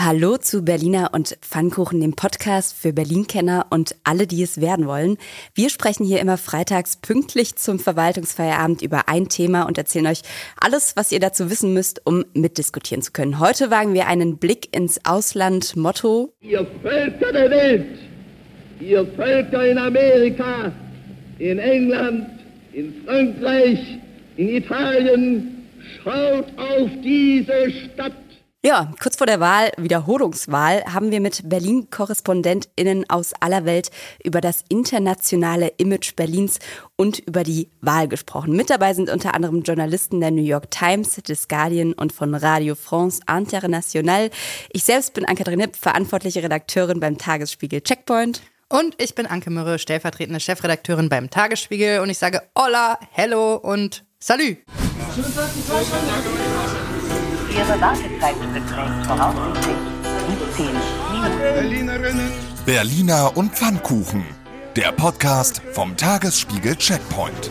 Hallo zu Berliner und Pfannkuchen, dem Podcast für Berlin-Kenner und alle, die es werden wollen. Wir sprechen hier immer freitags pünktlich zum Verwaltungsfeierabend über ein Thema und erzählen euch alles, was ihr dazu wissen müsst, um mitdiskutieren zu können. Heute wagen wir einen Blick ins Ausland. Motto: Ihr Völker der Welt, ihr Völker in Amerika, in England, in Frankreich, in Italien, schaut auf diese Stadt ja, kurz vor der Wahl, Wiederholungswahl, haben wir mit Berlin-KorrespondentInnen aus aller Welt über das internationale Image Berlins und über die Wahl gesprochen. Mit dabei sind unter anderem Journalisten der New York Times, des Guardian und von Radio France International. Ich selbst bin Anke-Kathrin Hipp, verantwortliche Redakteurin beim Tagesspiegel Checkpoint. Und ich bin Anke Mürre, stellvertretende Chefredakteurin beim Tagesspiegel und ich sage Hola, Hello und Salut. Ihre Wartezeit beträgt voraussichtlich 17 Minuten. Berliner und Pfannkuchen. Der Podcast vom Tagesspiegel Checkpoint.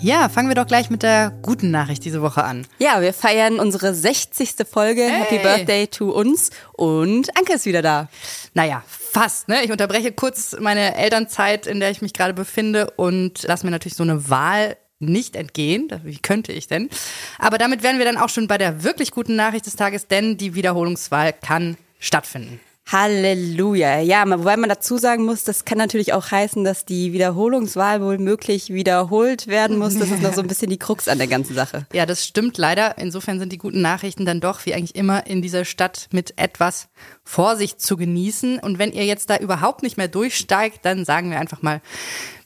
Ja, fangen wir doch gleich mit der guten Nachricht diese Woche an. Ja, wir feiern unsere 60. Folge. Hey. Happy Birthday to uns. Und Anke ist wieder da. Naja, fast. Ne? Ich unterbreche kurz meine Elternzeit, in der ich mich gerade befinde und lasse mir natürlich so eine Wahl nicht entgehen. Wie könnte ich denn? Aber damit wären wir dann auch schon bei der wirklich guten Nachricht des Tages, denn die Wiederholungswahl kann stattfinden. Halleluja. Ja, wobei man dazu sagen muss, das kann natürlich auch heißen, dass die Wiederholungswahl wohl möglich wiederholt werden muss. Das ist noch so ein bisschen die Krux an der ganzen Sache. Ja, das stimmt leider. Insofern sind die guten Nachrichten dann doch, wie eigentlich immer in dieser Stadt, mit etwas Vorsicht zu genießen. Und wenn ihr jetzt da überhaupt nicht mehr durchsteigt, dann sagen wir einfach mal,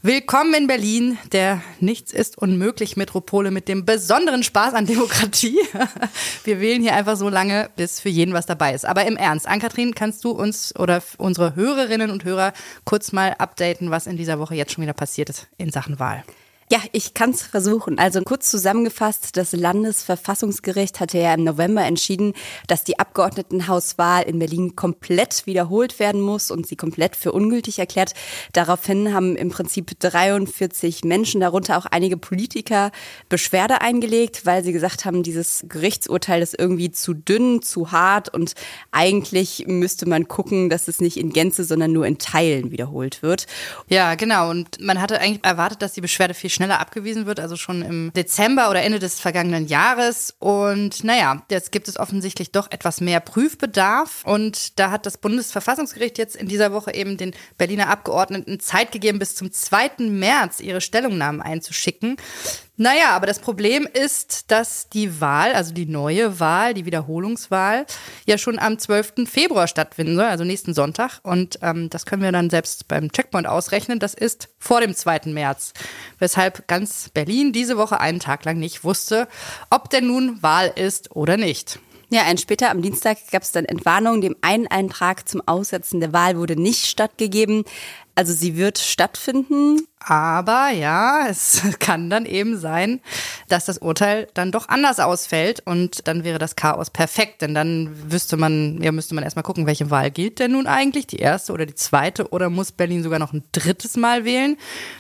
Willkommen in Berlin, der Nichts ist unmöglich Metropole mit dem besonderen Spaß an Demokratie. Wir wählen hier einfach so lange, bis für jeden was dabei ist. Aber im Ernst, Ann-Kathrin, kannst du uns oder unsere Hörerinnen und Hörer kurz mal updaten, was in dieser Woche jetzt schon wieder passiert ist in Sachen Wahl? Ja, ich kann es versuchen. Also kurz zusammengefasst, das Landesverfassungsgericht hatte ja im November entschieden, dass die Abgeordnetenhauswahl in Berlin komplett wiederholt werden muss und sie komplett für ungültig erklärt. Daraufhin haben im Prinzip 43 Menschen, darunter auch einige Politiker, Beschwerde eingelegt, weil sie gesagt haben, dieses Gerichtsurteil ist irgendwie zu dünn, zu hart und eigentlich müsste man gucken, dass es nicht in Gänze, sondern nur in Teilen wiederholt wird. Ja, genau. Und man hatte eigentlich erwartet, dass die Beschwerde viel schneller abgewiesen wird, also schon im Dezember oder Ende des vergangenen Jahres. Und naja, jetzt gibt es offensichtlich doch etwas mehr Prüfbedarf. Und da hat das Bundesverfassungsgericht jetzt in dieser Woche eben den Berliner Abgeordneten Zeit gegeben, bis zum 2. März ihre Stellungnahmen einzuschicken. Naja, aber das Problem ist, dass die Wahl, also die neue Wahl, die Wiederholungswahl, ja schon am 12. Februar stattfinden soll, also nächsten Sonntag. Und ähm, das können wir dann selbst beim Checkpoint ausrechnen. Das ist vor dem 2. März. Weshalb ganz Berlin diese Woche einen Tag lang nicht wusste, ob denn nun Wahl ist oder nicht. Ja, ein später am Dienstag gab es dann Entwarnung. Dem einen Eintrag zum Aussetzen der Wahl wurde nicht stattgegeben. Also sie wird stattfinden. Aber ja, es kann dann eben sein, dass das Urteil dann doch anders ausfällt und dann wäre das Chaos perfekt, denn dann wüsste man, ja, müsste man erstmal gucken, welche Wahl gilt denn nun eigentlich, die erste oder die zweite oder muss Berlin sogar noch ein drittes Mal wählen,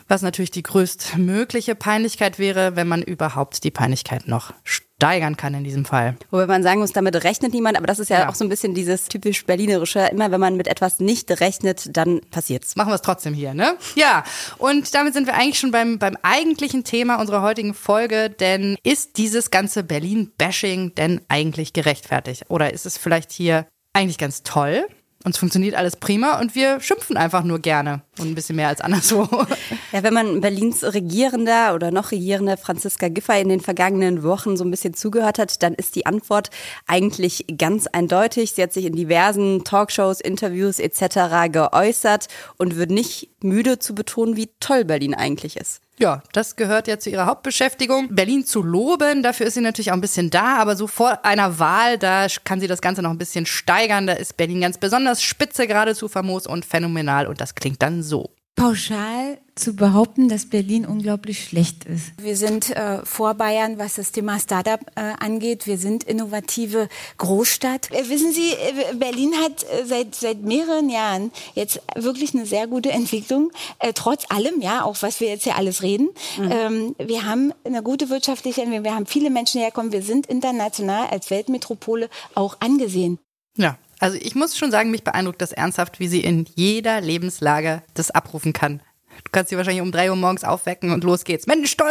was natürlich die größtmögliche Peinlichkeit wäre, wenn man überhaupt die Peinlichkeit noch steigern kann in diesem Fall. Wobei man sagen muss, damit rechnet niemand, aber das ist ja, ja. auch so ein bisschen dieses typisch Berlinerische. Immer wenn man mit etwas nicht rechnet, dann passiert's. Machen wir es trotzdem hier, ne? Ja. Und damit sind wir eigentlich schon beim, beim eigentlichen Thema unserer heutigen Folge, denn ist dieses ganze Berlin-Bashing denn eigentlich gerechtfertigt? Oder ist es vielleicht hier eigentlich ganz toll? Uns funktioniert alles prima und wir schimpfen einfach nur gerne und ein bisschen mehr als anderswo. Ja, wenn man Berlins Regierender oder noch Regierende Franziska Giffey in den vergangenen Wochen so ein bisschen zugehört hat, dann ist die Antwort eigentlich ganz eindeutig. Sie hat sich in diversen Talkshows, Interviews etc. geäußert und wird nicht müde zu betonen, wie toll Berlin eigentlich ist. Ja, das gehört ja zu ihrer Hauptbeschäftigung. Berlin zu loben, dafür ist sie natürlich auch ein bisschen da, aber so vor einer Wahl, da kann sie das Ganze noch ein bisschen steigern. Da ist Berlin ganz besonders spitze, geradezu famos und phänomenal und das klingt dann so. Pauschal zu behaupten, dass Berlin unglaublich schlecht ist. Wir sind äh, vor Bayern, was das Thema Startup äh, angeht. Wir sind innovative Großstadt. Äh, wissen Sie, äh, Berlin hat äh, seit seit mehreren Jahren jetzt wirklich eine sehr gute Entwicklung. Äh, trotz allem, ja, auch was wir jetzt hier alles reden. Mhm. Ähm, wir haben eine gute wirtschaftliche Entwicklung. Wir haben viele Menschen herkommen. Wir sind international als Weltmetropole auch angesehen. Ja, also ich muss schon sagen, mich beeindruckt das ernsthaft, wie sie in jeder Lebenslage das abrufen kann. Du kannst sie wahrscheinlich um drei Uhr morgens aufwecken und los geht's. Mensch, toll,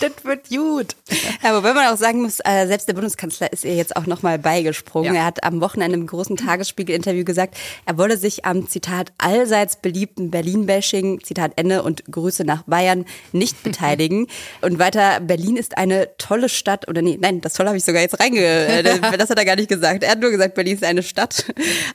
das wird gut. Ja, wobei man auch sagen muss, äh, selbst der Bundeskanzler ist ihr jetzt auch nochmal beigesprungen. Ja. Er hat am Wochenende im großen Tagesspiegel-Interview gesagt, er wolle sich am, Zitat, allseits beliebten Berlin-Bashing, Zitat Ende und Grüße nach Bayern nicht beteiligen. und weiter, Berlin ist eine tolle Stadt, oder nee, nein, das toll habe ich sogar jetzt reinge... Äh, das hat er gar nicht gesagt. Er hat nur gesagt, Berlin ist eine Stadt,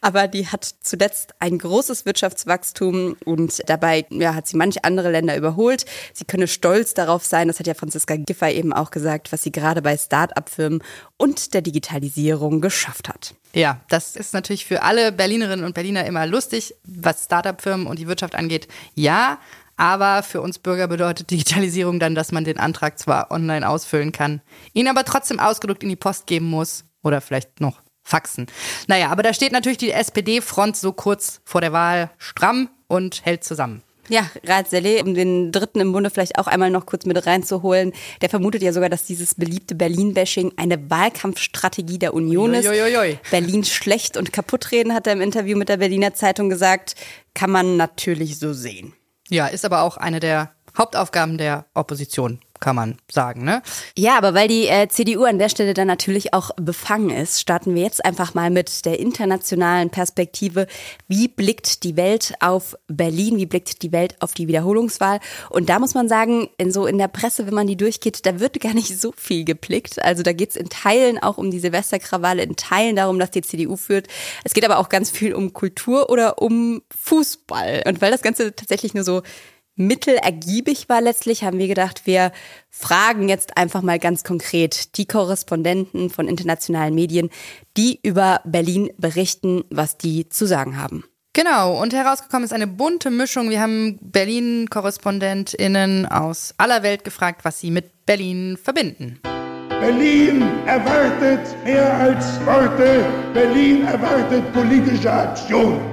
aber die hat zuletzt ein großes Wirtschaftswachstum und dabei ja, hat sie manch andere Länder überholt. Sie könne stolz darauf sein, das hat ja Franziska Giffey eben auch gesagt, was sie gerade bei Start-up-Firmen und der Digitalisierung geschafft hat. Ja, das ist natürlich für alle Berlinerinnen und Berliner immer lustig, was Start-up-Firmen und die Wirtschaft angeht. Ja, aber für uns Bürger bedeutet Digitalisierung dann, dass man den Antrag zwar online ausfüllen kann, ihn aber trotzdem ausgedruckt in die Post geben muss oder vielleicht noch faxen. Naja, aber da steht natürlich die SPD-Front so kurz vor der Wahl stramm und hält zusammen. Ja, Rat Saleh, um den Dritten im Bunde vielleicht auch einmal noch kurz mit reinzuholen, der vermutet ja sogar, dass dieses beliebte Berlin-Bashing eine Wahlkampfstrategie der Union ist. Uiuiui. Berlin schlecht und kaputtreden, hat er im Interview mit der Berliner Zeitung gesagt. Kann man natürlich so sehen. Ja, ist aber auch eine der Hauptaufgaben der Opposition kann man sagen, ne? Ja, aber weil die äh, CDU an der Stelle dann natürlich auch befangen ist, starten wir jetzt einfach mal mit der internationalen Perspektive. Wie blickt die Welt auf Berlin? Wie blickt die Welt auf die Wiederholungswahl? Und da muss man sagen, in so in der Presse, wenn man die durchgeht, da wird gar nicht so viel geblickt. Also da geht es in Teilen auch um die Silvesterkrawalle, in Teilen darum, dass die CDU führt. Es geht aber auch ganz viel um Kultur oder um Fußball. Und weil das Ganze tatsächlich nur so mittelergiebig war letztlich, haben wir gedacht, wir fragen jetzt einfach mal ganz konkret die Korrespondenten von internationalen Medien, die über Berlin berichten, was die zu sagen haben. Genau, und herausgekommen ist eine bunte Mischung. Wir haben Berlin-KorrespondentInnen aus aller Welt gefragt, was sie mit Berlin verbinden. Berlin erwartet mehr als Worte. Berlin erwartet politische Aktion.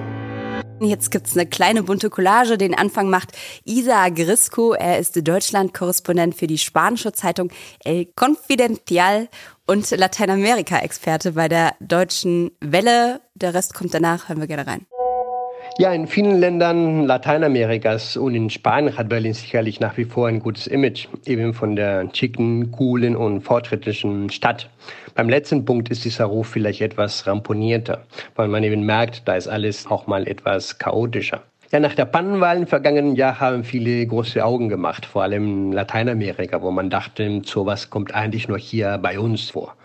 Jetzt gibt's eine kleine bunte Collage. Den Anfang macht Isa Grisco. Er ist Deutschland-Korrespondent für die spanische Zeitung El Confidencial und Lateinamerika-Experte bei der Deutschen Welle. Der Rest kommt danach. Hören wir gerne rein. Ja, in vielen Ländern Lateinamerikas und in Spanien hat Berlin sicherlich nach wie vor ein gutes Image, eben von der schicken, coolen und fortschrittlichen Stadt. Beim letzten Punkt ist dieser Ruf vielleicht etwas ramponierter, weil man eben merkt, da ist alles auch mal etwas chaotischer. Ja, nach der Pannenwahl im vergangenen Jahr haben viele große Augen gemacht, vor allem in Lateinamerika, wo man dachte, sowas kommt eigentlich nur hier bei uns vor.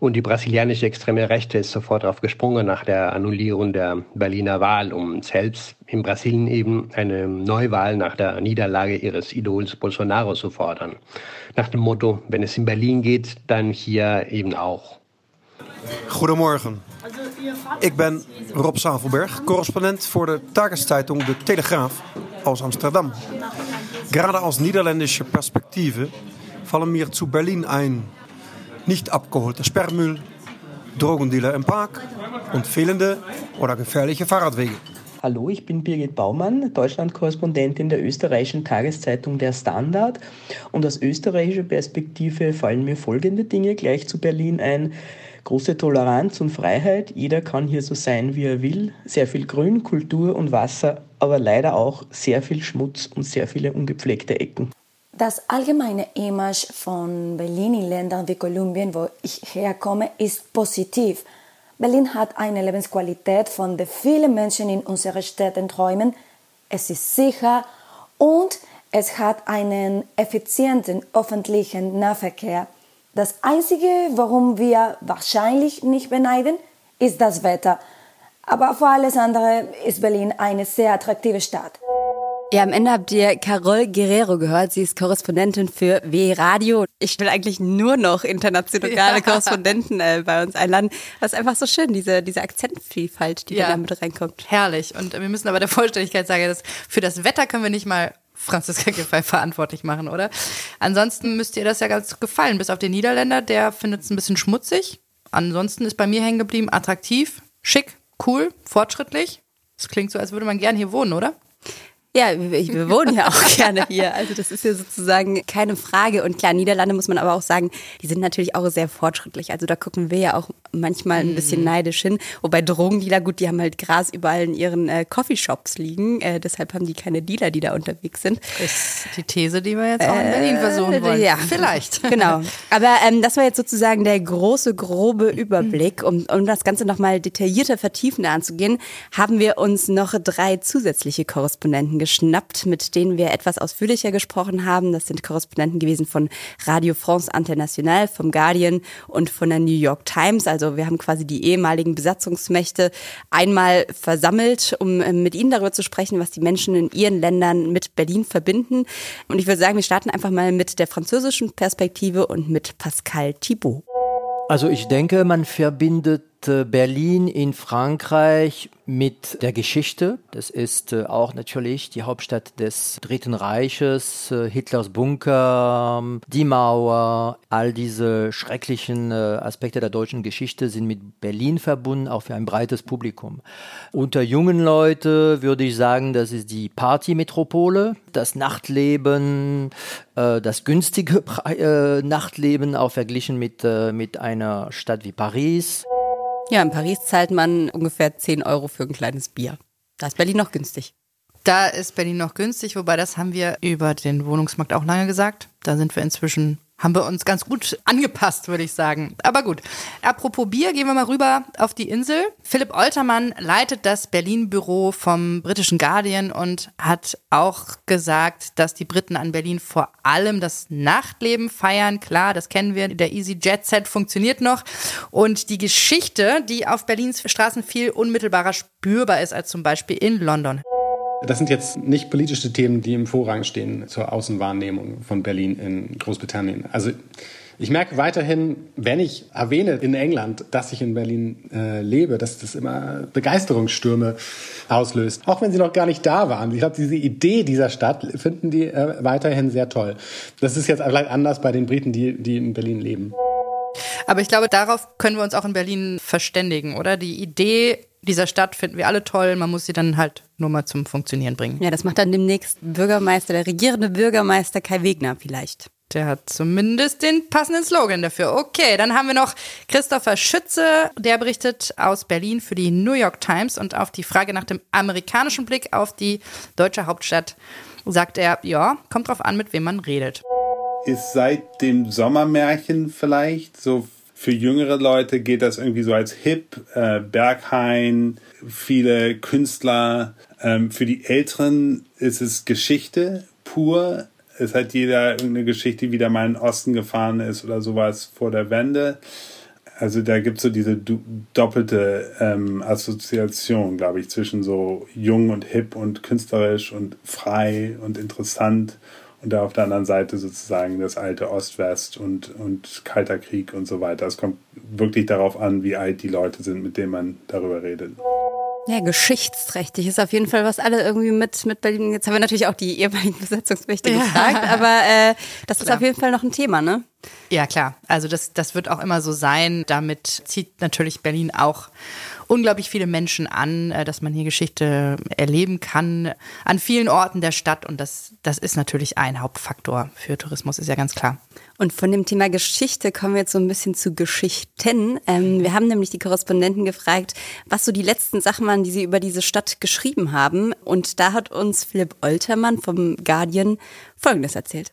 Und die brasilianische extreme Rechte ist sofort darauf gesprungen nach der Annullierung der Berliner Wahl, um selbst in Brasilien eben eine Neuwahl nach der Niederlage ihres Idols Bolsonaro zu fordern. Nach dem Motto, wenn es in Berlin geht, dann hier eben auch. Goedemorgen. Ik ben Rob Zavelberg, correspondent voor de Tageszeitung De Telegraaf aus Amsterdam. Gerade aus niederländischer Perspektive fallen mir zu Berlin ein nicht abgeholter Sperrmüll, Drogendealer im Park und fehlende oder gefährliche Fahrradwege. Hallo, ich bin Birgit Baumann, Deutschlandkorrespondentin der österreichischen Tageszeitung Der Standard. Und aus österreichischer Perspektive fallen mir folgende Dinge gleich zu Berlin ein. Große Toleranz und Freiheit, jeder kann hier so sein, wie er will. Sehr viel Grün, Kultur und Wasser, aber leider auch sehr viel Schmutz und sehr viele ungepflegte Ecken. Das allgemeine Image von Berlin in Ländern wie Kolumbien, wo ich herkomme, ist positiv. Berlin hat eine Lebensqualität, von der viele Menschen in unseren Städten träumen. Es ist sicher und es hat einen effizienten öffentlichen Nahverkehr. Das Einzige, warum wir wahrscheinlich nicht beneiden, ist das Wetter. Aber für alles andere ist Berlin eine sehr attraktive Stadt. Ja, am Ende habt ihr Carol Guerrero gehört. Sie ist Korrespondentin für W Radio. Ich will eigentlich nur noch internationale ja. Korrespondenten äh, bei uns einladen. Das ist einfach so schön, diese, diese Akzentvielfalt, die ja. da mit reinkommt. Herrlich. Und wir müssen aber der Vollständigkeit sagen, dass für das Wetter können wir nicht mal Franziska Giffey verantwortlich machen, oder? Ansonsten müsste ihr das ja ganz gefallen. Bis auf den Niederländer, der findet es ein bisschen schmutzig. Ansonsten ist bei mir hängen geblieben, attraktiv, schick, cool, fortschrittlich. Das klingt so, als würde man gern hier wohnen, oder? Ja, wir wohnen ja auch gerne hier. Also das ist ja sozusagen keine Frage. Und klar, Niederlande muss man aber auch sagen, die sind natürlich auch sehr fortschrittlich. Also da gucken wir ja auch manchmal ein bisschen mhm. neidisch hin. Wobei Drogendealer, gut, die haben halt Gras überall in ihren äh, Coffeeshops liegen. Äh, deshalb haben die keine Dealer, die da unterwegs sind. Ist die These, die wir jetzt auch in Berlin versuchen äh, wollen. Ja, vielleicht. Genau. Aber ähm, das war jetzt sozusagen der große, grobe Überblick. Um, um das Ganze nochmal detaillierter, vertiefender anzugehen, haben wir uns noch drei zusätzliche Korrespondenten geschnappt, mit denen wir etwas ausführlicher gesprochen haben. Das sind Korrespondenten gewesen von Radio France International, vom Guardian und von der New York Times. Also wir haben quasi die ehemaligen Besatzungsmächte einmal versammelt, um äh, mit ihnen darüber zu sprechen, was die Menschen in ihren Ländern mit Berlin verbinden. Und ich würde sagen, wir starten einfach mal mit der französischen Perspektive und mit Pascal Thibault. Also ich denke, man verbindet Berlin in Frankreich mit der Geschichte. Das ist äh, auch natürlich die Hauptstadt des Dritten Reiches, äh, Hitlers Bunker, die Mauer, all diese schrecklichen Aspekte der deutschen Geschichte sind mit Berlin verbunden, auch für ein breites Publikum. Unter jungen Leuten würde ich sagen, das ist die Partymetropole, das Nachtleben, das günstige Nachtleben auch verglichen mit, mit einer Stadt wie Paris. Ja, in Paris zahlt man ungefähr 10 Euro für ein kleines Bier. Da ist Berlin noch günstig. Da ist Berlin noch günstig, wobei das haben wir über den Wohnungsmarkt auch lange gesagt. Da sind wir inzwischen haben wir uns ganz gut angepasst, würde ich sagen. Aber gut. Apropos Bier, gehen wir mal rüber auf die Insel. Philipp Oltermann leitet das Berlin-Büro vom britischen Guardian und hat auch gesagt, dass die Briten an Berlin vor allem das Nachtleben feiern. Klar, das kennen wir. Der Easy Jet Set funktioniert noch. Und die Geschichte, die auf Berlins Straßen viel unmittelbarer spürbar ist als zum Beispiel in London. Das sind jetzt nicht politische Themen, die im Vorrang stehen zur Außenwahrnehmung von Berlin in Großbritannien. Also ich merke weiterhin, wenn ich erwähne in England, dass ich in Berlin äh, lebe, dass das immer Begeisterungsstürme auslöst, auch wenn sie noch gar nicht da waren. Ich glaube, diese Idee dieser Stadt finden die äh, weiterhin sehr toll. Das ist jetzt vielleicht anders bei den Briten, die, die in Berlin leben. Aber ich glaube, darauf können wir uns auch in Berlin verständigen, oder? Die Idee dieser Stadt finden wir alle toll. Man muss sie dann halt nur mal zum Funktionieren bringen. Ja, das macht dann demnächst Bürgermeister, der regierende Bürgermeister Kai Wegner vielleicht. Der hat zumindest den passenden Slogan dafür. Okay, dann haben wir noch Christopher Schütze, der berichtet aus Berlin für die New York Times und auf die Frage nach dem amerikanischen Blick auf die deutsche Hauptstadt sagt er, ja, kommt drauf an, mit wem man redet. Ist seit dem Sommermärchen vielleicht so für jüngere Leute geht das irgendwie so als hip, äh, Berghain, viele Künstler. Ähm, für die Älteren ist es Geschichte pur. Es hat jeder irgendeine Geschichte, wie der mal in den Osten gefahren ist oder sowas vor der Wende. Also da gibt es so diese doppelte ähm, Assoziation, glaube ich, zwischen so jung und hip und künstlerisch und frei und interessant und da auf der anderen Seite sozusagen das alte Ost-West und, und Kalter Krieg und so weiter. Es kommt wirklich darauf an, wie alt die Leute sind, mit denen man darüber redet. Ja, geschichtsträchtig ist auf jeden Fall, was alle irgendwie mit, mit Berlin. Jetzt haben wir natürlich auch die ehemaligen Besatzungsmächte ja. gefragt, aber äh, das klar. ist auf jeden Fall noch ein Thema, ne? Ja, klar. Also das, das wird auch immer so sein. Damit zieht natürlich Berlin auch unglaublich viele Menschen an, äh, dass man hier Geschichte erleben kann an vielen Orten der Stadt. Und das, das ist natürlich ein Hauptfaktor für Tourismus, ist ja ganz klar. Und von dem Thema Geschichte kommen wir jetzt so ein bisschen zu Geschichten. Ähm, wir haben nämlich die Korrespondenten gefragt, was so die letzten Sachen waren, die sie über diese Stadt geschrieben haben. Und da hat uns Philipp Oltermann vom Guardian Folgendes erzählt.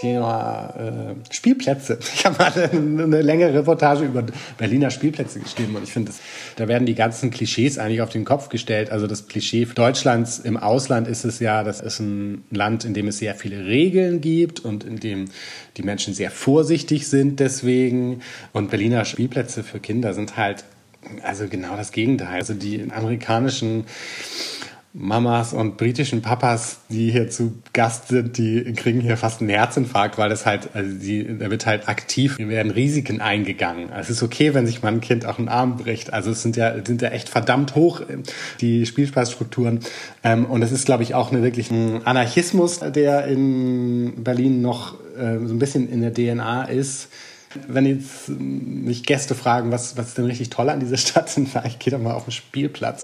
Thema äh, Spielplätze. Ich habe mal eine, eine längere Reportage über Berliner Spielplätze geschrieben und ich finde, da werden die ganzen Klischees eigentlich auf den Kopf gestellt. Also das Klischee Deutschlands im Ausland ist es ja, das ist ein Land, in dem es sehr viele Regeln gibt und in dem die Menschen sehr vorsichtig sind deswegen. Und Berliner Spielplätze für Kinder sind halt also genau das Gegenteil. Also die amerikanischen Mamas und britischen Papas, die hier zu Gast sind, die kriegen hier fast einen Herzinfarkt, weil das halt, also die, da wird halt aktiv, hier werden Risiken eingegangen. Also es ist okay, wenn sich mal ein Kind auch einen Arm bricht. Also es sind ja, sind ja echt verdammt hoch, die Spielspaßstrukturen. Ähm, und es ist, glaube ich, auch eine wirklich ein Anarchismus, der in Berlin noch äh, so ein bisschen in der DNA ist. Wenn jetzt mich Gäste fragen, was, was ist denn richtig toll an dieser Stadt, dann sage ich, geh doch mal auf den Spielplatz.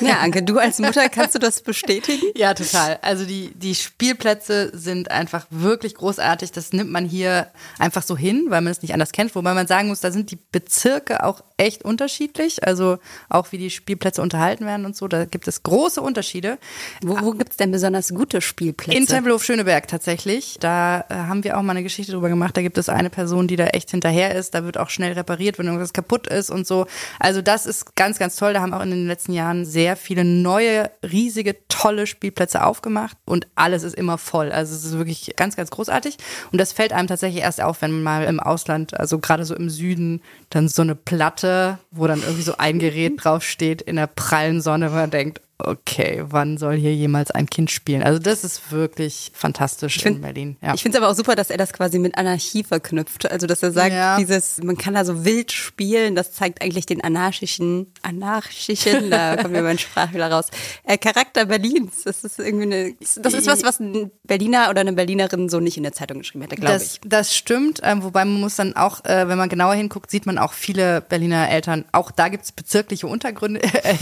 Ja, Anke, du als Mutter kannst du das bestätigen? Ja, total. Also die, die Spielplätze sind einfach wirklich großartig. Das nimmt man hier einfach so hin, weil man es nicht anders kennt. Wobei man sagen muss, da sind die Bezirke auch echt unterschiedlich. Also auch wie die Spielplätze unterhalten werden und so. Da gibt es große Unterschiede. Wo, wo gibt es denn besonders gute Spielplätze? In Tempelhof-Schöneberg tatsächlich. Da äh, haben wir auch mal eine Geschichte drüber gemacht. Da gibt es eine Person, die da echt hinterher ist. Da wird auch schnell repariert, wenn irgendwas kaputt ist und so. Also das ist ganz, ganz toll. Da haben auch in den letzten Jahren sehr viele neue, riesige, tolle Spielplätze aufgemacht und alles ist immer voll. Also es ist wirklich ganz, ganz großartig. Und das fällt einem tatsächlich erst auf, wenn man mal im Ausland, also gerade so im Süden, dann so eine Platte, wo dann irgendwie so ein Gerät draufsteht in der prallen Sonne, wo man denkt, okay, wann soll hier jemals ein Kind spielen? Also das ist wirklich fantastisch find, in Berlin. Ja. Ich finde es aber auch super, dass er das quasi mit Anarchie verknüpft. Also dass er sagt, ja. dieses, man kann da so wild spielen, das zeigt eigentlich den anarchischen, anarchischen, da kommt mir mein Sprachfehler raus, äh, Charakter Berlins. Das ist irgendwie eine, das ist was, was ein Berliner oder eine Berlinerin so nicht in der Zeitung geschrieben hätte, glaube ich. Das stimmt, ähm, wobei man muss dann auch, äh, wenn man genauer hinguckt, sieht man auch viele Berliner Eltern, auch da gibt es bezirkliche Untergründe, äh,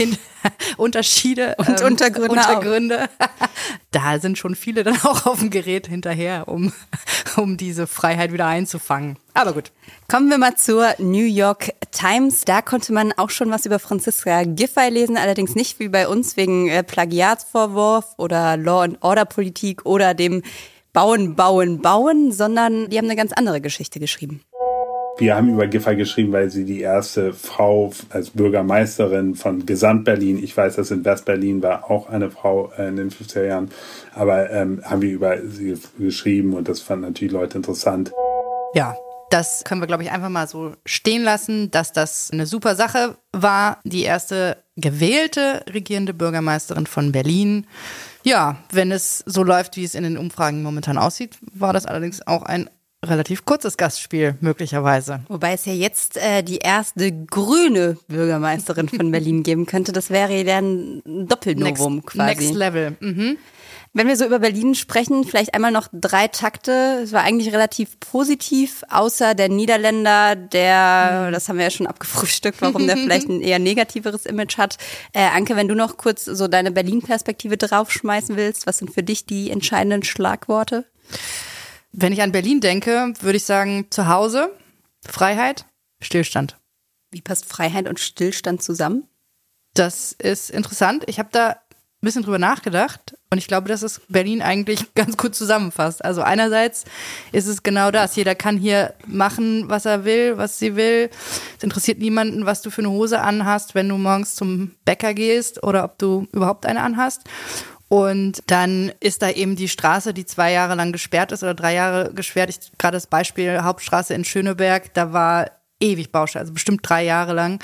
Unterschiede und ähm, Untergründe. Untergründe. da sind schon viele dann auch auf dem Gerät hinterher, um, um diese Freiheit wieder einzufangen. Aber gut. Kommen wir mal zur New York Times. Da konnte man auch schon was über Franziska Giffey lesen, allerdings nicht wie bei uns wegen äh, Plagiatsvorwurf oder Law and Order Politik oder dem Bauen, Bauen, Bauen, sondern die haben eine ganz andere Geschichte geschrieben. Wir haben über Giffey geschrieben, weil sie die erste Frau als Bürgermeisterin von Gesamt-Berlin, ich weiß, dass in West-Berlin war auch eine Frau in den 50er Jahren, aber ähm, haben wir über sie geschrieben und das fanden natürlich Leute interessant. Ja, das können wir, glaube ich, einfach mal so stehen lassen, dass das eine super Sache war. Die erste gewählte regierende Bürgermeisterin von Berlin. Ja, wenn es so läuft, wie es in den Umfragen momentan aussieht, war das allerdings auch ein relativ kurzes Gastspiel möglicherweise. Wobei es ja jetzt äh, die erste grüne Bürgermeisterin von Berlin geben könnte. Das wäre dann ein Doppelnovum next, quasi. Next Level. Mhm. Wenn wir so über Berlin sprechen, vielleicht einmal noch drei Takte. Es war eigentlich relativ positiv, außer der Niederländer, der, das haben wir ja schon abgefrühstückt, warum der vielleicht ein eher negativeres Image hat. Äh, Anke, wenn du noch kurz so deine Berlin-Perspektive draufschmeißen willst, was sind für dich die entscheidenden Schlagworte? Wenn ich an Berlin denke, würde ich sagen, zu Hause, Freiheit, Stillstand. Wie passt Freiheit und Stillstand zusammen? Das ist interessant. Ich habe da ein bisschen drüber nachgedacht und ich glaube, dass es Berlin eigentlich ganz gut zusammenfasst. Also einerseits ist es genau das. Jeder kann hier machen, was er will, was sie will. Es interessiert niemanden, was du für eine Hose anhast, wenn du morgens zum Bäcker gehst oder ob du überhaupt eine anhast. Und dann ist da eben die Straße, die zwei Jahre lang gesperrt ist oder drei Jahre gesperrt. Ich gerade das Beispiel Hauptstraße in Schöneberg, da war ewig Baustelle, also bestimmt drei Jahre lang.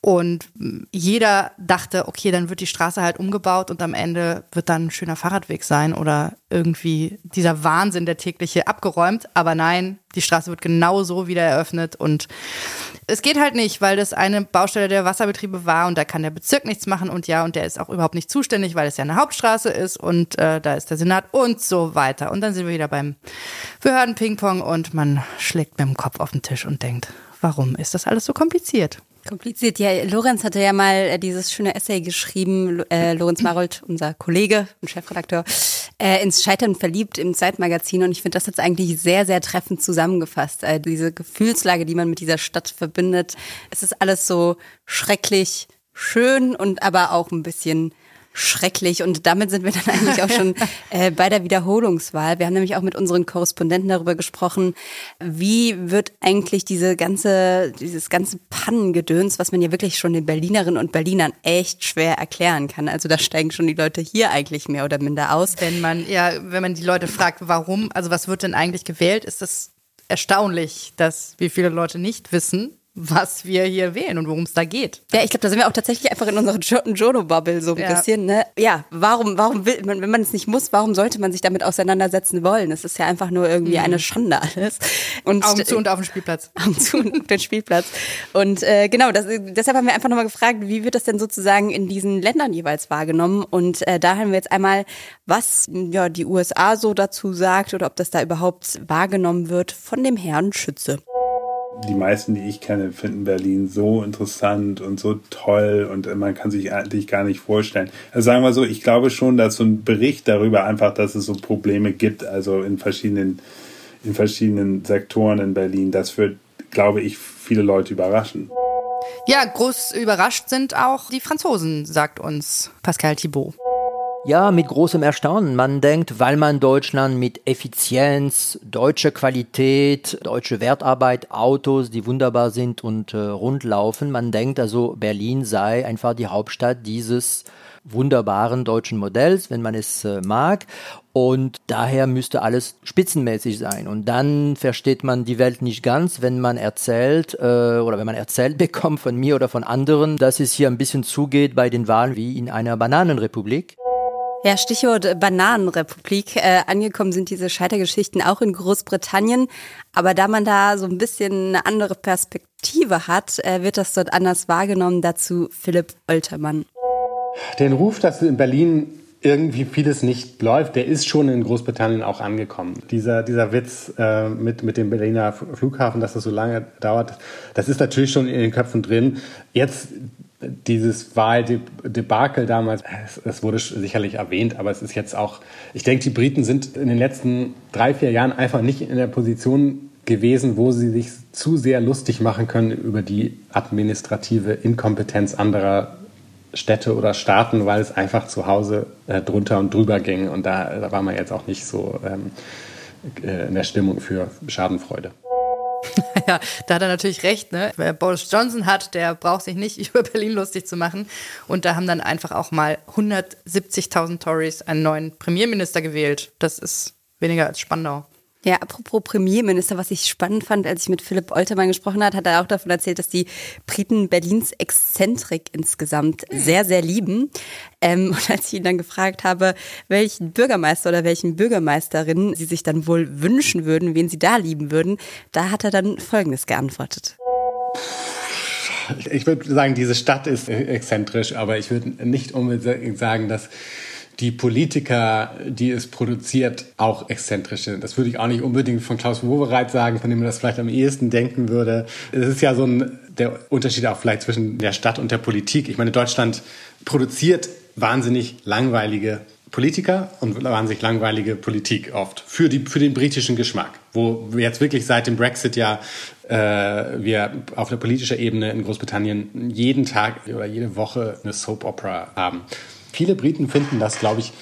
Und jeder dachte, okay, dann wird die Straße halt umgebaut und am Ende wird dann ein schöner Fahrradweg sein oder irgendwie dieser Wahnsinn der tägliche abgeräumt. Aber nein, die Straße wird genauso wieder eröffnet und es geht halt nicht, weil das eine Baustelle der Wasserbetriebe war und da kann der Bezirk nichts machen und ja, und der ist auch überhaupt nicht zuständig, weil es ja eine Hauptstraße ist und äh, da ist der Senat und so weiter. Und dann sind wir wieder beim Behörden-Ping-Pong und man schlägt mit dem Kopf auf den Tisch und denkt, warum ist das alles so kompliziert? Kompliziert. Ja, Lorenz hatte ja mal äh, dieses schöne Essay geschrieben, äh, Lorenz Marold, unser Kollege und Chefredakteur, äh, ins Scheitern verliebt im Zeitmagazin. Und ich finde das jetzt eigentlich sehr, sehr treffend zusammengefasst. Äh, diese Gefühlslage, die man mit dieser Stadt verbindet. Es ist alles so schrecklich schön und aber auch ein bisschen schrecklich. Und damit sind wir dann eigentlich auch schon äh, bei der Wiederholungswahl. Wir haben nämlich auch mit unseren Korrespondenten darüber gesprochen, wie wird eigentlich diese ganze, dieses ganze Pannengedöns, was man ja wirklich schon den Berlinerinnen und Berlinern echt schwer erklären kann. Also da steigen schon die Leute hier eigentlich mehr oder minder aus. Wenn man, ja, wenn man die Leute fragt, warum, also was wird denn eigentlich gewählt, ist das erstaunlich, dass wie viele Leute nicht wissen, was wir hier wählen und worum es da geht. Ja, ich glaube, da sind wir auch tatsächlich einfach in unserer jo Jono-Bubble so ein Ja. bisschen. Ne? Ja, warum, warum will man, wenn man es nicht muss, warum sollte man sich damit auseinandersetzen wollen? Es ist ja einfach nur irgendwie Mhm. eine Schande alles. Und Augen zu und auf dem Spielplatz. Augen zu und auf den Spielplatz. Und äh, genau, das, deshalb haben wir einfach nochmal gefragt, wie wird das denn sozusagen in diesen Ländern jeweils wahrgenommen? Und äh, da haben wir jetzt einmal, was ja die USA so dazu sagt oder ob das da überhaupt wahrgenommen wird von dem Herrn Schütze. Die meisten, die ich kenne, finden Berlin so interessant und so toll und man kann sich eigentlich gar nicht vorstellen. Also sagen wir so, ich glaube schon, dass so ein Bericht darüber einfach, dass es so Probleme gibt, also in verschiedenen, in verschiedenen Sektoren in Berlin, das wird, glaube ich, viele Leute überraschen. Ja, groß überrascht sind auch die Franzosen, sagt uns Pascal Thibault. Ja, mit großem Erstaunen. Man denkt, weil man Deutschland mit Effizienz, deutsche Qualität, deutsche Wertarbeit, Autos, die wunderbar sind und äh, rund laufen, man denkt also, Berlin sei einfach die Hauptstadt dieses wunderbaren deutschen Modells, wenn man es äh, mag. Und daher müsste alles spitzenmäßig sein. Und dann versteht man die Welt nicht ganz, wenn man erzählt äh, oder wenn man erzählt bekommt von mir oder von anderen, dass es hier ein bisschen zugeht bei den Wahlen wie in einer Bananenrepublik. Ja, Stichwort Bananenrepublik. Äh, angekommen sind diese Scheitergeschichten auch in Großbritannien. Aber da man da so ein bisschen eine andere Perspektive hat, äh, wird das dort anders wahrgenommen. Dazu Philipp Oltermann. Den Ruf, dass in Berlin irgendwie vieles nicht läuft, der ist schon in Großbritannien auch angekommen. Dieser, dieser Witz äh, mit, mit dem Berliner Flughafen, dass das so lange dauert, das ist natürlich schon in den Köpfen drin. Jetzt dieses Wahldebakel damals, es, es wurde sicherlich erwähnt, aber es ist jetzt auch, ich denke, die Briten sind in den letzten drei, vier Jahren einfach nicht in der Position gewesen, wo sie sich zu sehr lustig machen können über die administrative Inkompetenz anderer Städte oder Staaten, weil es einfach zu Hause äh, drunter und drüber ging. Und da, da war man jetzt auch nicht so ähm, äh, in der Stimmung für Schadenfreude. Ja, da hat er natürlich recht. Ne? Wer Boris Johnson hat, der braucht sich nicht über Berlin lustig zu machen. Und da haben dann einfach auch mal 170.000 Tories einen neuen Premierminister gewählt. Das ist weniger als Spandau. Ja, apropos Premierminister, was ich spannend fand, als ich mit Philipp Oltermann gesprochen hat, hat er auch davon erzählt, dass die Briten Berlins Exzentrik insgesamt sehr, sehr lieben. Ähm, und als ich ihn dann gefragt habe, welchen Bürgermeister oder welchen Bürgermeisterin sie sich dann wohl wünschen würden, wen sie da lieben würden, da hat er dann Folgendes geantwortet. Ich würde sagen, diese Stadt ist exzentrisch, aber ich würde nicht unbedingt sagen, dass die Politiker, die es produziert, auch exzentrisch sind. Das würde ich auch nicht unbedingt von Klaus Wowereit sagen, von dem man das vielleicht am ehesten denken würde. Es ist ja so ein, der Unterschied auch vielleicht zwischen der Stadt und der Politik. Ich meine, Deutschland produziert wahnsinnig langweilige Politiker und wahnsinnig langweilige Politik oft für, die, für den britischen Geschmack, wo wir jetzt wirklich seit dem Brexit ja äh, wir auf der politischen Ebene in Großbritannien jeden Tag oder jede Woche eine Soap Opera haben. Viele Briten finden das, glaube ich,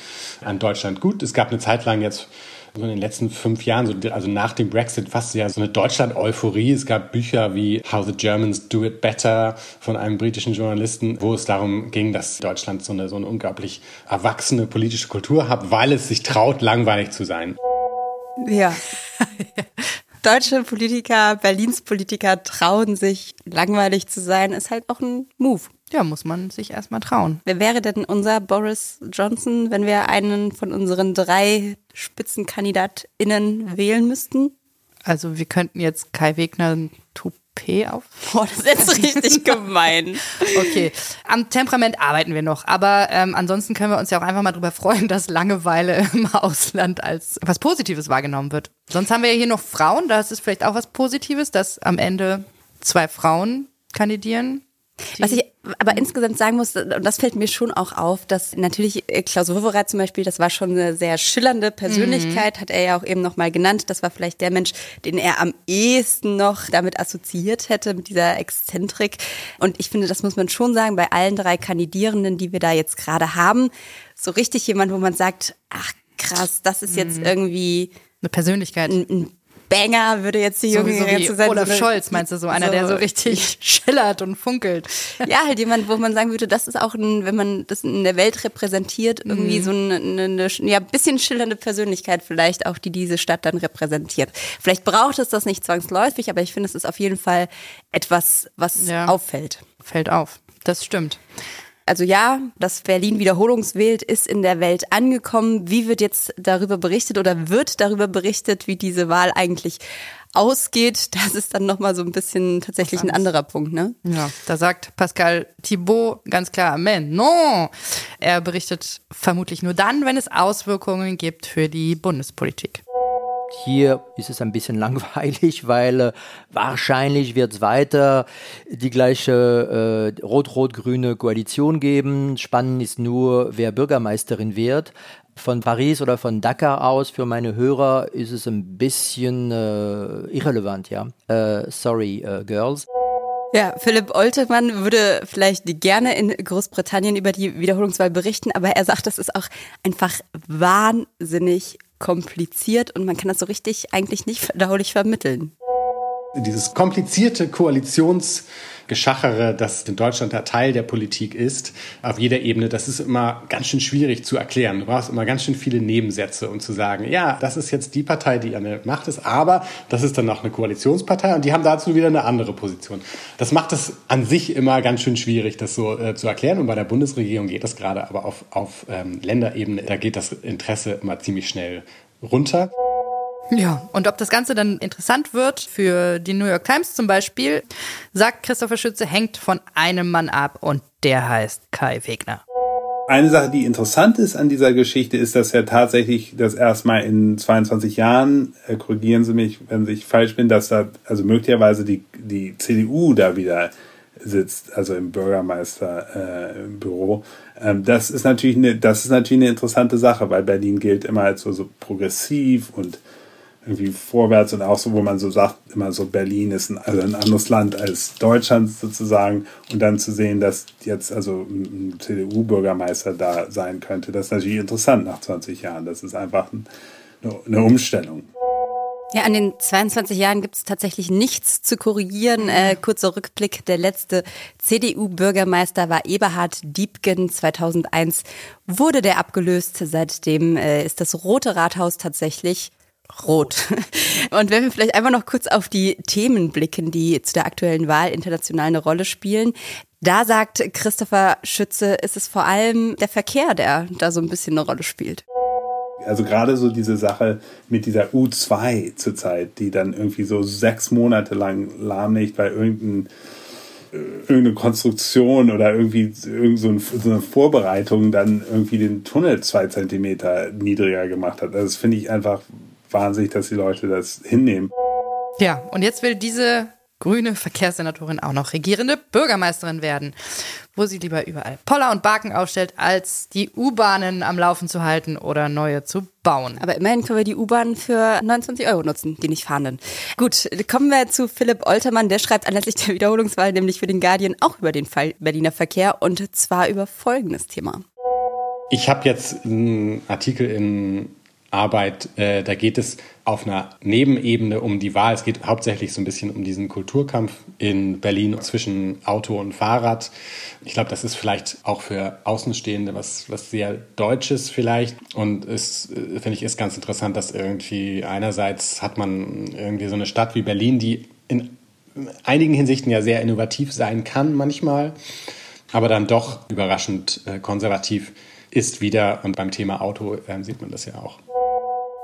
an Deutschland gut. Es gab eine Zeit lang jetzt so in den letzten fünf Jahren, so, also nach dem Brexit, fast ja so eine Deutschland-Euphorie. Es gab Bücher wie How the Germans Do It Better von einem britischen Journalisten, wo es darum ging, dass Deutschland so eine, so eine unglaublich erwachsene politische Kultur hat, weil es sich traut, langweilig zu sein. Ja. Deutsche Politiker, Berlins Politiker trauen sich, langweilig zu sein, ist halt auch ein Move. Ja, muss man sich erstmal trauen. Wer wäre denn unser Boris Johnson, wenn wir einen von unseren drei SpitzenkandidatInnen wählen müssten? Also wir könnten jetzt Kai Wegner ein Toupet auf. Boah, das ist jetzt richtig gemein. Okay, am Temperament arbeiten wir noch, aber ähm, ansonsten können wir uns ja auch einfach mal drüber freuen, dass Langeweile im Ausland als was Positives wahrgenommen wird. Sonst haben wir ja hier noch Frauen, das ist vielleicht auch was Positives, dass am Ende zwei Frauen kandidieren. Was ich aber insgesamt sagen muss, und das fällt mir schon auch auf, dass natürlich äh, Klaus Wowereit zum Beispiel, das war schon eine sehr schillernde Persönlichkeit, hat er ja auch eben nochmal genannt. Das war vielleicht der Mensch, den er am ehesten noch damit assoziiert hätte, mit dieser Exzentrik. Und ich finde, das muss man schon sagen, bei allen drei Kandidierenden, die wir da jetzt gerade haben, so richtig jemand, wo man sagt, ach krass, das ist jetzt irgendwie eine Persönlichkeit. Ein, ein Banger, würde jetzt die junge so, so wie sein. Olaf Scholz, meinst du, so einer, so, der so richtig schillert und funkelt. Ja, halt jemand, wo man sagen würde, das ist auch ein, wenn man das in der Welt repräsentiert, irgendwie mhm. so eine, eine, eine ja, bisschen schillernde Persönlichkeit vielleicht auch, die diese Stadt dann repräsentiert. Vielleicht braucht es das nicht zwangsläufig, aber ich finde, es ist auf jeden Fall etwas, was ja. auffällt. Fällt auf. Das stimmt. Also ja, dass Berlin wiederholungswählt ist in der Welt angekommen. Wie wird jetzt darüber berichtet oder wird darüber berichtet, wie diese Wahl eigentlich ausgeht? Das ist dann nochmal so ein bisschen tatsächlich ein anderer Punkt, ne? Ja, da sagt Pascal Thibault ganz klar, Amen, non. Er berichtet vermutlich nur dann, wenn es Auswirkungen gibt für die Bundespolitik. Hier ist es ein bisschen langweilig, weil äh, wahrscheinlich wird es weiter die gleiche äh, rot-rot-grüne Koalition geben. Spannend ist nur, wer Bürgermeisterin wird. Von Paris oder von Dakar aus für meine Hörer ist es ein bisschen äh, irrelevant, ja. Äh, sorry, äh, Girls. Ja, Philipp Oltemann würde vielleicht gerne in Großbritannien über die Wiederholungswahl berichten, aber er sagt, das ist auch einfach wahnsinnig kompliziert und man kann das so richtig eigentlich nicht verdaulich vermitteln. Dieses komplizierte Koalitionsgeschachere, das in Deutschland der Teil der Politik ist, auf jeder Ebene, das ist immer ganz schön schwierig zu erklären. Du brauchst immer ganz schön viele Nebensätze, um zu sagen, ja, das ist jetzt die Partei, die an der Macht ist, aber das ist dann noch eine Koalitionspartei und die haben dazu wieder eine andere Position. Das macht es an sich immer ganz schön schwierig, das so äh, zu erklären. Und bei der Bundesregierung geht das gerade, aber auf, auf ähm, Länderebene, da geht das Interesse immer ziemlich schnell runter. Ja, und ob das Ganze dann interessant wird für die New York Times zum Beispiel, sagt Christopher Schütze, hängt von einem Mann ab und der heißt Kai Wegner. Eine Sache, die interessant ist an dieser Geschichte, ist, dass ja tatsächlich das erstmal in 22 Jahren, äh, korrigieren Sie mich, wenn ich falsch bin, dass da also möglicherweise die, die CDU da wieder sitzt, also im Bürgermeisterbüro. Äh, ähm, das ist natürlich eine, das ist natürlich eine interessante Sache, weil Berlin gilt immer als so, so progressiv und irgendwie vorwärts und auch so, wo man so sagt, immer so Berlin ist ein, also ein anderes Land als Deutschland sozusagen und dann zu sehen, dass jetzt also ein CDU-Bürgermeister da sein könnte, das ist natürlich interessant nach 20 Jahren. Das ist einfach eine, eine Umstellung. Ja, an den 22 Jahren gibt es tatsächlich nichts zu korrigieren. Äh, kurzer Rückblick, der letzte CDU-Bürgermeister war Eberhard Diebgen. 2001 wurde der abgelöst. Seitdem äh, ist das Rote Rathaus tatsächlich rot. Und wenn wir vielleicht einfach noch kurz auf die Themen blicken, die zu der aktuellen Wahl international eine Rolle spielen. Da sagt Christopher Schütze, ist es vor allem der Verkehr, der da so ein bisschen eine Rolle spielt. Also gerade so diese Sache mit dieser U2 zurzeit, die dann irgendwie so sechs Monate lang lahmlegt, weil irgendein äh, irgendeine Konstruktion oder irgendwie irgend so, eine Vorbereitung dann irgendwie den Tunnel zwei Zentimeter niedriger gemacht hat. Also das finde ich einfach wahnsinnig, dass die Leute das hinnehmen. Ja, und jetzt will diese grüne Verkehrssenatorin auch noch regierende Bürgermeisterin werden, wo sie lieber überall Poller und Baken aufstellt, als die U-Bahnen am Laufen zu halten oder neue zu bauen. Aber immerhin können wir die U-Bahn für 29 Euro nutzen, die nicht fahrenden. Gut, kommen wir zu Philipp Oltermann. Der schreibt anlässlich der Wiederholungswahl nämlich für den Guardian auch über den Fall Berliner Verkehr und zwar über folgendes Thema. Ich habe jetzt einen Artikel in Arbeit, äh, da geht es auf einer Nebenebene um die Wahl. Es geht hauptsächlich so ein bisschen um diesen Kulturkampf in Berlin zwischen Auto und Fahrrad. Ich glaube, das ist vielleicht auch für Außenstehende was, was sehr Deutsches vielleicht. Und es, äh, finde ich, ist ganz interessant, dass irgendwie einerseits hat man irgendwie so eine Stadt wie Berlin, die in einigen Hinsichten ja sehr innovativ sein kann manchmal, aber dann doch überraschend äh, konservativ ist wieder. Und beim Thema Auto äh, sieht man das ja auch.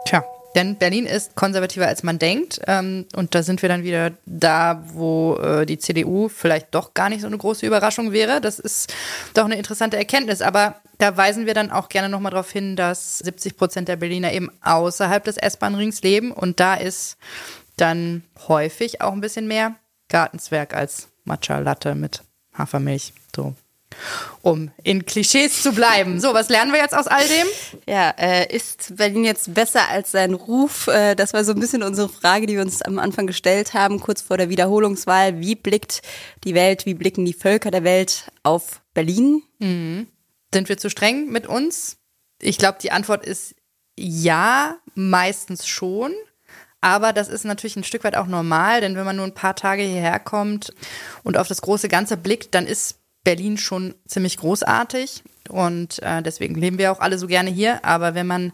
Tja, denn Berlin ist konservativer, als man denkt. Ähm, und da sind wir dann wieder da, wo äh, die CDU vielleicht doch gar nicht so eine große Überraschung wäre. Das ist doch eine interessante Erkenntnis. Aber da weisen wir dann auch gerne nochmal darauf hin, dass 70 Prozent der Berliner eben außerhalb des S-Bahn-Rings leben. Und da ist dann häufig auch ein bisschen mehr Gartenzwerg als Matcha-Latte mit Hafermilch. So um in Klischees zu bleiben. So, was lernen wir jetzt aus all dem? Ja, äh, ist Berlin jetzt besser als sein Ruf? Äh, das war so ein bisschen unsere Frage, die wir uns am Anfang gestellt haben, kurz vor der Wiederholungswahl. Wie blickt die Welt, wie blicken die Völker der Welt auf Berlin? Mhm. Sind wir zu streng mit uns? Ich glaube, die Antwort ist ja, meistens schon. Aber das ist natürlich ein Stück weit auch normal, denn wenn man nur ein paar Tage hierher kommt und auf das große Ganze blickt, dann ist Berlin schon ziemlich großartig. Und äh, deswegen leben wir auch alle so gerne hier. Aber wenn man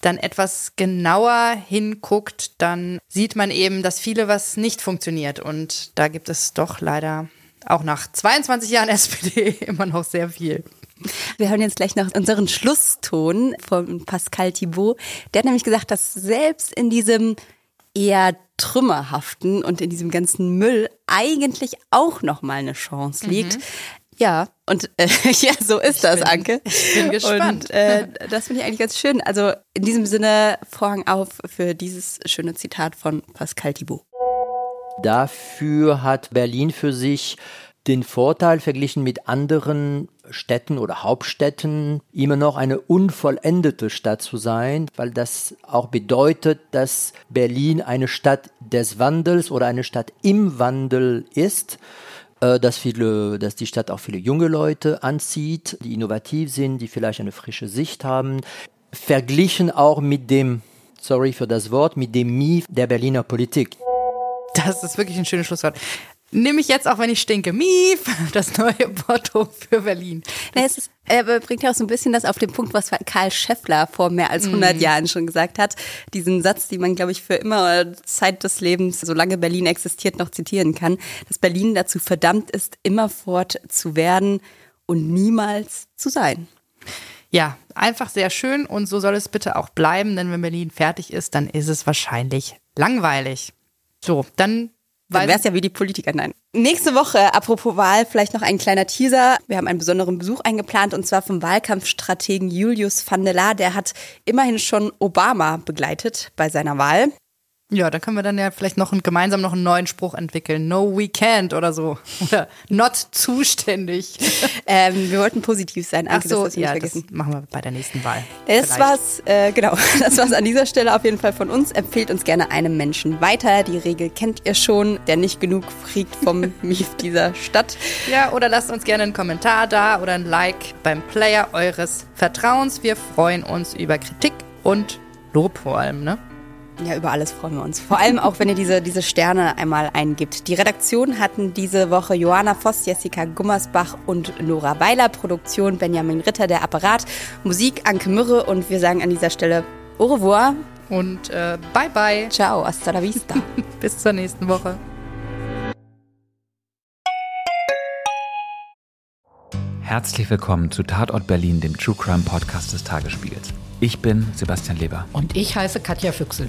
dann etwas genauer hinguckt, dann sieht man eben, dass viele was nicht funktioniert. Und da gibt es doch leider auch nach 22 Jahren SPD immer noch sehr viel. Wir hören jetzt gleich noch unseren Schlusston von Pascal Thibault. Der hat nämlich gesagt, dass selbst in diesem eher trümmerhaften und in diesem ganzen Müll eigentlich auch noch mal eine Chance liegt. Mhm. Ja, und äh, ja, so ist ich das, bin, Anke. Ich bin gespannt. Und äh, das finde ich eigentlich ganz schön. Also in diesem Sinne Vorhang auf für dieses schöne Zitat von Pascal Thibault. Dafür hat Berlin für sich den Vorteil verglichen mit anderen Städten oder Hauptstädten immer noch eine unvollendete Stadt zu sein, weil das auch bedeutet, dass Berlin eine Stadt des Wandels oder eine Stadt im Wandel ist, dass viele, dass die Stadt auch viele junge Leute anzieht, die innovativ sind, die vielleicht eine frische Sicht haben, verglichen auch mit dem, sorry für das Wort, mit dem Mief der Berliner Politik. Das ist wirklich ein schönes Schlusswort. Nehme ich jetzt auch, wenn ich stinke. Mief, das neue Motto für Berlin. Na, es ist, er bringt ja auch so ein bisschen das auf den Punkt, was Karl Scheffler vor mehr als 100 mm. Jahren schon gesagt hat. Diesen Satz, den man, glaube ich, für immer Zeit des Lebens, solange Berlin existiert, noch zitieren kann. Dass Berlin dazu verdammt ist, immerfort zu werden und niemals zu sein. Ja, einfach sehr schön und so soll es bitte auch bleiben, denn wenn Berlin fertig ist, dann ist es wahrscheinlich langweilig. So, dann dann wäre es ja wie die Politiker. Nein. Nächste Woche, apropos Wahl, vielleicht noch ein kleiner Teaser. Wir haben einen besonderen Besuch eingeplant und zwar vom Wahlkampfstrategen Julius van der Laar. Der hat immerhin schon Obama begleitet bei seiner Wahl. Ja, da können wir dann ja vielleicht noch ein, gemeinsam noch einen neuen Spruch entwickeln. No, we can't oder so. Oder not zuständig. ähm, wir wollten positiv sein. Ach so, das ja, das machen wir bei der nächsten Wahl. Das war's, äh, genau. Das war's an dieser Stelle auf jeden Fall von uns. Empfehlt uns gerne einem Menschen weiter. Die Regel kennt ihr schon. Der nicht genug kriegt vom Mief dieser Stadt. Ja, oder lasst uns gerne einen Kommentar da oder ein Like beim Player eures Vertrauens. Wir freuen uns über Kritik und Lob vor allem, ne? Ja, über alles freuen wir uns. Vor allem auch, wenn ihr diese, diese Sterne einmal eingibt. Die Redaktion hatten diese Woche Johanna Voss, Jessica Gummersbach und Nora Weiler. Produktion Benjamin Ritter, der Apparat. Musik Anke Mürre und wir sagen an dieser Stelle au revoir. Und äh, bye bye. Ciao, hasta la vista. Bis zur nächsten Woche. Herzlich willkommen zu Tatort Berlin, dem True Crime Podcast des Tagesspiegels. Ich bin Sebastian Leber. Und ich heiße Katja Füchsel.